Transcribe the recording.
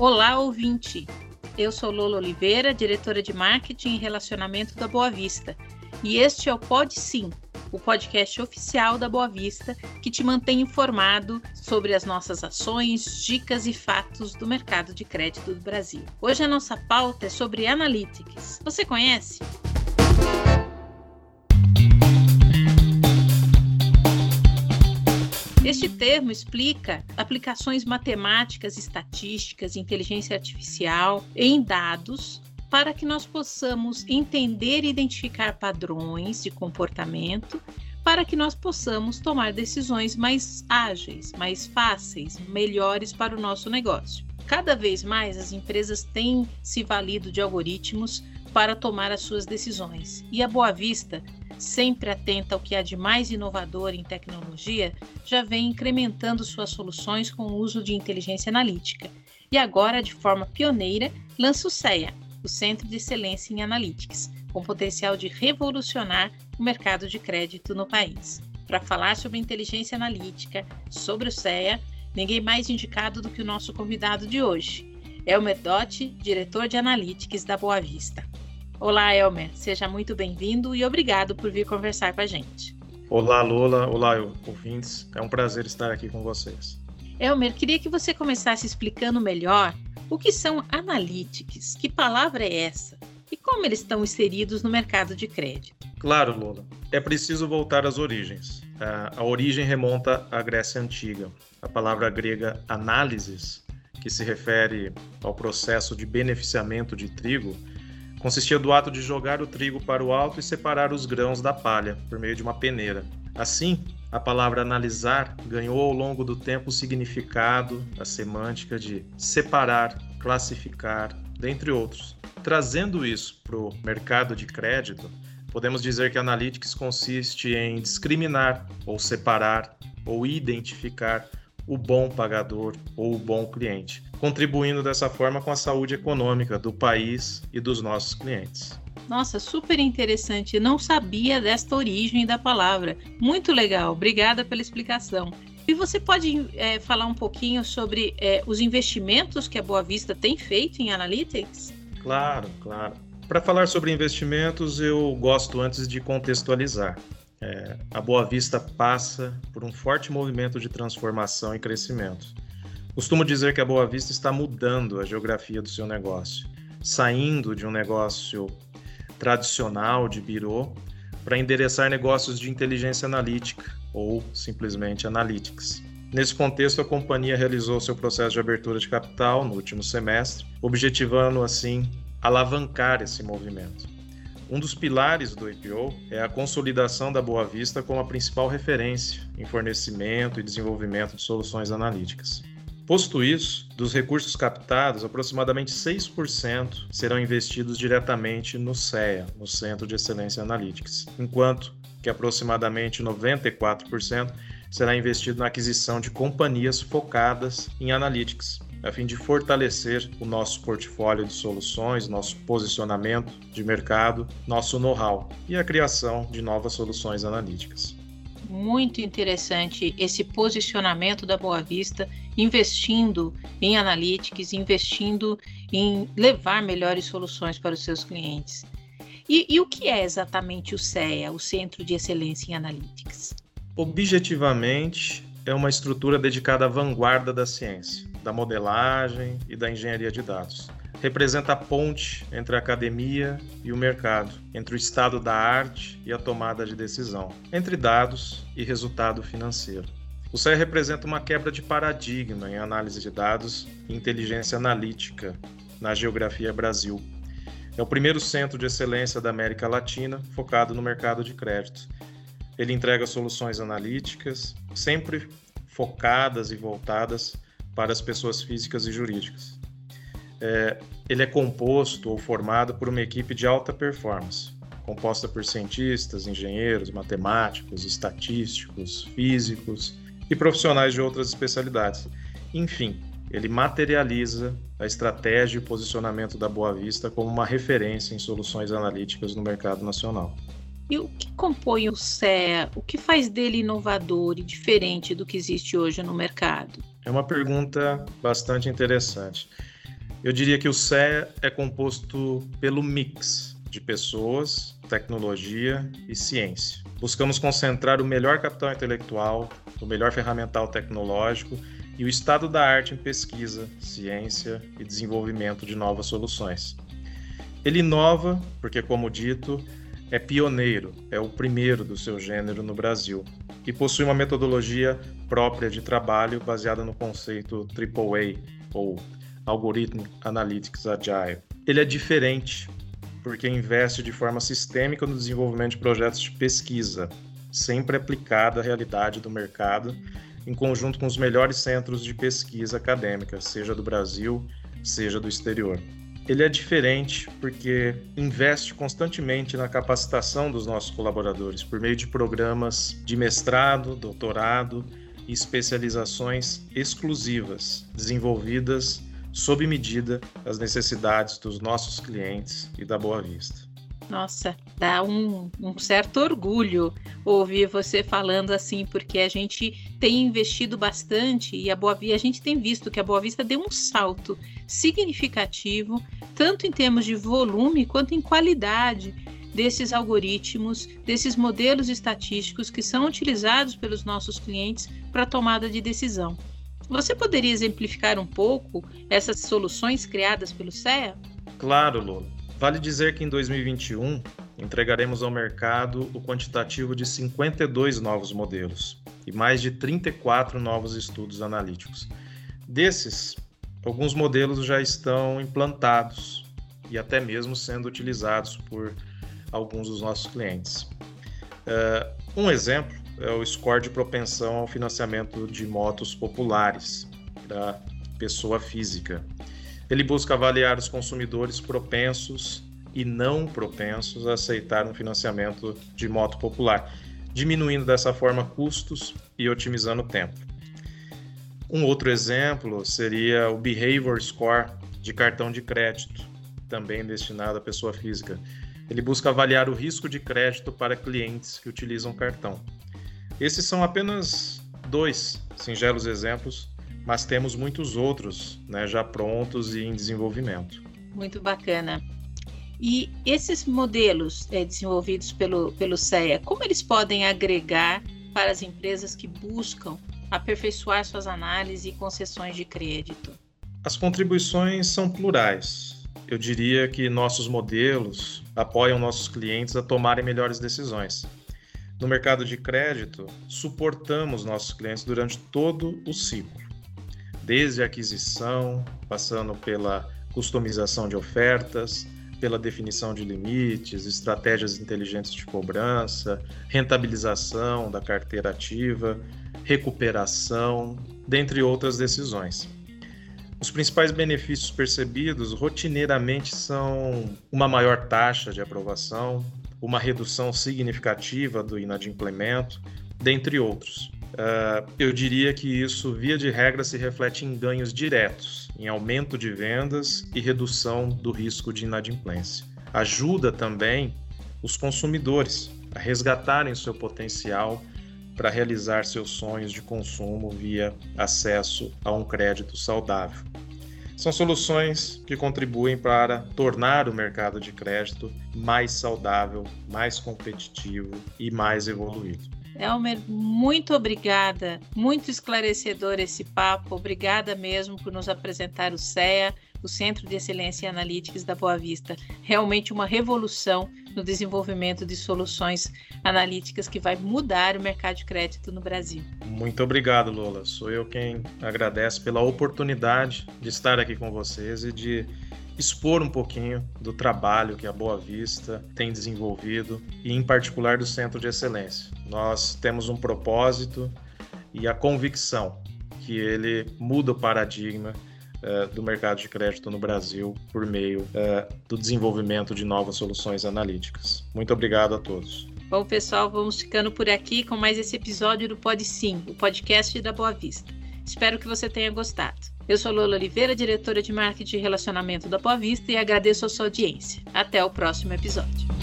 Olá, ouvinte! Eu sou Lola Oliveira, diretora de marketing e relacionamento da Boa Vista, e este é o Pod Sim, o podcast oficial da Boa Vista que te mantém informado sobre as nossas ações, dicas e fatos do mercado de crédito do Brasil. Hoje a nossa pauta é sobre analytics. Você conhece? Este termo explica aplicações matemáticas, estatísticas, inteligência artificial em dados para que nós possamos entender e identificar padrões de comportamento, para que nós possamos tomar decisões mais ágeis, mais fáceis, melhores para o nosso negócio. Cada vez mais as empresas têm se valido de algoritmos para tomar as suas decisões. E a Boa Vista sempre atenta ao que há de mais inovador em tecnologia, já vem incrementando suas soluções com o uso de inteligência analítica. E agora, de forma pioneira, lança o CEA, o Centro de Excelência em Analytics, com potencial de revolucionar o mercado de crédito no país. Para falar sobre inteligência analítica, sobre o CEA, ninguém mais indicado do que o nosso convidado de hoje, Elmer Dotti, diretor de Analytics da Boa Vista. Olá, Elmer. Seja muito bem-vindo e obrigado por vir conversar com a gente. Olá, Lula. Olá, ouvintes. É um prazer estar aqui com vocês. Elmer, queria que você começasse explicando melhor o que são analytics, que palavra é essa e como eles estão inseridos no mercado de crédito. Claro, Lula. É preciso voltar às origens. A origem remonta à Grécia Antiga. A palavra grega análises, que se refere ao processo de beneficiamento de trigo, consistia do ato de jogar o trigo para o alto e separar os grãos da palha por meio de uma peneira. Assim, a palavra analisar ganhou ao longo do tempo o significado, a semântica de separar, classificar, dentre outros. Trazendo isso para o mercado de crédito, podemos dizer que Analytics consiste em discriminar, ou separar, ou identificar o bom pagador ou o bom cliente, contribuindo dessa forma com a saúde econômica do país e dos nossos clientes. Nossa, super interessante. Não sabia desta origem da palavra. Muito legal. Obrigada pela explicação. E você pode é, falar um pouquinho sobre é, os investimentos que a Boa Vista tem feito em Analytics? Claro, claro. Para falar sobre investimentos, eu gosto antes de contextualizar. É, a Boa Vista passa por um forte movimento de transformação e crescimento. Costumo dizer que a Boa Vista está mudando a geografia do seu negócio, saindo de um negócio tradicional de birô para endereçar negócios de inteligência analítica ou simplesmente analytics. Nesse contexto, a companhia realizou seu processo de abertura de capital no último semestre, objetivando assim alavancar esse movimento. Um dos pilares do IPO é a consolidação da Boa Vista como a principal referência em fornecimento e desenvolvimento de soluções analíticas. Posto isso, dos recursos captados, aproximadamente 6% serão investidos diretamente no CEA, no Centro de Excelência Analytics, enquanto que aproximadamente 94% será investido na aquisição de companhias focadas em analytics, a fim de fortalecer o nosso portfólio de soluções, nosso posicionamento de mercado, nosso know-how e a criação de novas soluções analíticas. Muito interessante esse posicionamento da Boa Vista, investindo em analytics, investindo em levar melhores soluções para os seus clientes. E, e o que é exatamente o CEA, o Centro de Excelência em Analytics? Objetivamente, é uma estrutura dedicada à vanguarda da ciência da modelagem e da engenharia de dados. Representa a ponte entre a academia e o mercado, entre o estado da arte e a tomada de decisão, entre dados e resultado financeiro. O CER representa uma quebra de paradigma em análise de dados e inteligência analítica na geografia Brasil. É o primeiro centro de excelência da América Latina focado no mercado de crédito. Ele entrega soluções analíticas, sempre focadas e voltadas para as pessoas físicas e jurídicas. É, ele é composto ou formado por uma equipe de alta performance, composta por cientistas, engenheiros, matemáticos, estatísticos, físicos e profissionais de outras especialidades. Enfim, ele materializa a estratégia e posicionamento da Boa Vista como uma referência em soluções analíticas no mercado nacional. E o que compõe o CEA? O que faz dele inovador e diferente do que existe hoje no mercado? É uma pergunta bastante interessante. Eu diria que o CEA é composto pelo mix de pessoas, tecnologia e ciência. Buscamos concentrar o melhor capital intelectual, o melhor ferramental tecnológico e o estado da arte em pesquisa, ciência e desenvolvimento de novas soluções. Ele inova porque, como dito, é pioneiro, é o primeiro do seu gênero no Brasil e possui uma metodologia própria de trabalho baseada no conceito AAA ou Algorithm Analytics Agile. Ele é diferente porque investe de forma sistêmica no desenvolvimento de projetos de pesquisa, sempre aplicada à realidade do mercado, em conjunto com os melhores centros de pesquisa acadêmica, seja do Brasil, seja do exterior. Ele é diferente porque investe constantemente na capacitação dos nossos colaboradores por meio de programas de mestrado, doutorado e especializações exclusivas, desenvolvidas sob medida às necessidades dos nossos clientes e da Boa Vista. Nossa, dá um, um, certo orgulho ouvir você falando assim, porque a gente tem investido bastante e a Boa Vista, a gente tem visto que a Boa Vista deu um salto significativo, tanto em termos de volume quanto em qualidade desses algoritmos, desses modelos estatísticos que são utilizados pelos nossos clientes para tomada de decisão. Você poderia exemplificar um pouco essas soluções criadas pelo CEA? Claro, Lola. Vale dizer que em 2021 entregaremos ao mercado o quantitativo de 52 novos modelos e mais de 34 novos estudos analíticos. Desses, alguns modelos já estão implantados e até mesmo sendo utilizados por alguns dos nossos clientes. Uh, um exemplo é o score de propensão ao financiamento de motos populares da pessoa física. Ele busca avaliar os consumidores propensos e não propensos a aceitar um financiamento de moto popular, diminuindo dessa forma custos e otimizando tempo. Um outro exemplo seria o Behavior Score de cartão de crédito, também destinado à pessoa física. Ele busca avaliar o risco de crédito para clientes que utilizam cartão. Esses são apenas dois singelos exemplos, mas temos muitos outros né, já prontos e em desenvolvimento. Muito bacana. E esses modelos é, desenvolvidos pelo, pelo CEA, como eles podem agregar para as empresas que buscam aperfeiçoar suas análises e concessões de crédito? As contribuições são plurais. Eu diria que nossos modelos apoiam nossos clientes a tomarem melhores decisões. No mercado de crédito, suportamos nossos clientes durante todo o ciclo, desde a aquisição, passando pela customização de ofertas, pela definição de limites, estratégias inteligentes de cobrança, rentabilização da carteira ativa, recuperação, dentre outras decisões. Os principais benefícios percebidos rotineiramente são uma maior taxa de aprovação, uma redução significativa do inadimplemento, dentre outros. Uh, eu diria que isso, via de regra, se reflete em ganhos diretos, em aumento de vendas e redução do risco de inadimplência. Ajuda também os consumidores a resgatarem seu potencial para realizar seus sonhos de consumo via acesso a um crédito saudável. São soluções que contribuem para tornar o mercado de crédito mais saudável, mais competitivo e mais evoluído. Elmer, muito obrigada. Muito esclarecedor esse papo. Obrigada mesmo por nos apresentar o CEA, o Centro de Excelência Analytics da Boa Vista. Realmente uma revolução no desenvolvimento de soluções analíticas que vai mudar o mercado de crédito no Brasil. Muito obrigado, Lola. Sou eu quem agradece pela oportunidade de estar aqui com vocês e de expor um pouquinho do trabalho que a Boa Vista tem desenvolvido e, em particular, do Centro de Excelência. Nós temos um propósito e a convicção que ele muda o paradigma uh, do mercado de crédito no Brasil por meio uh, do desenvolvimento de novas soluções analíticas. Muito obrigado a todos. Bom, pessoal, vamos ficando por aqui com mais esse episódio do Pod Sim, o podcast da Boa Vista. Espero que você tenha gostado. Eu sou Lola Oliveira, diretora de marketing e relacionamento da Boa Vista, e agradeço a sua audiência. Até o próximo episódio.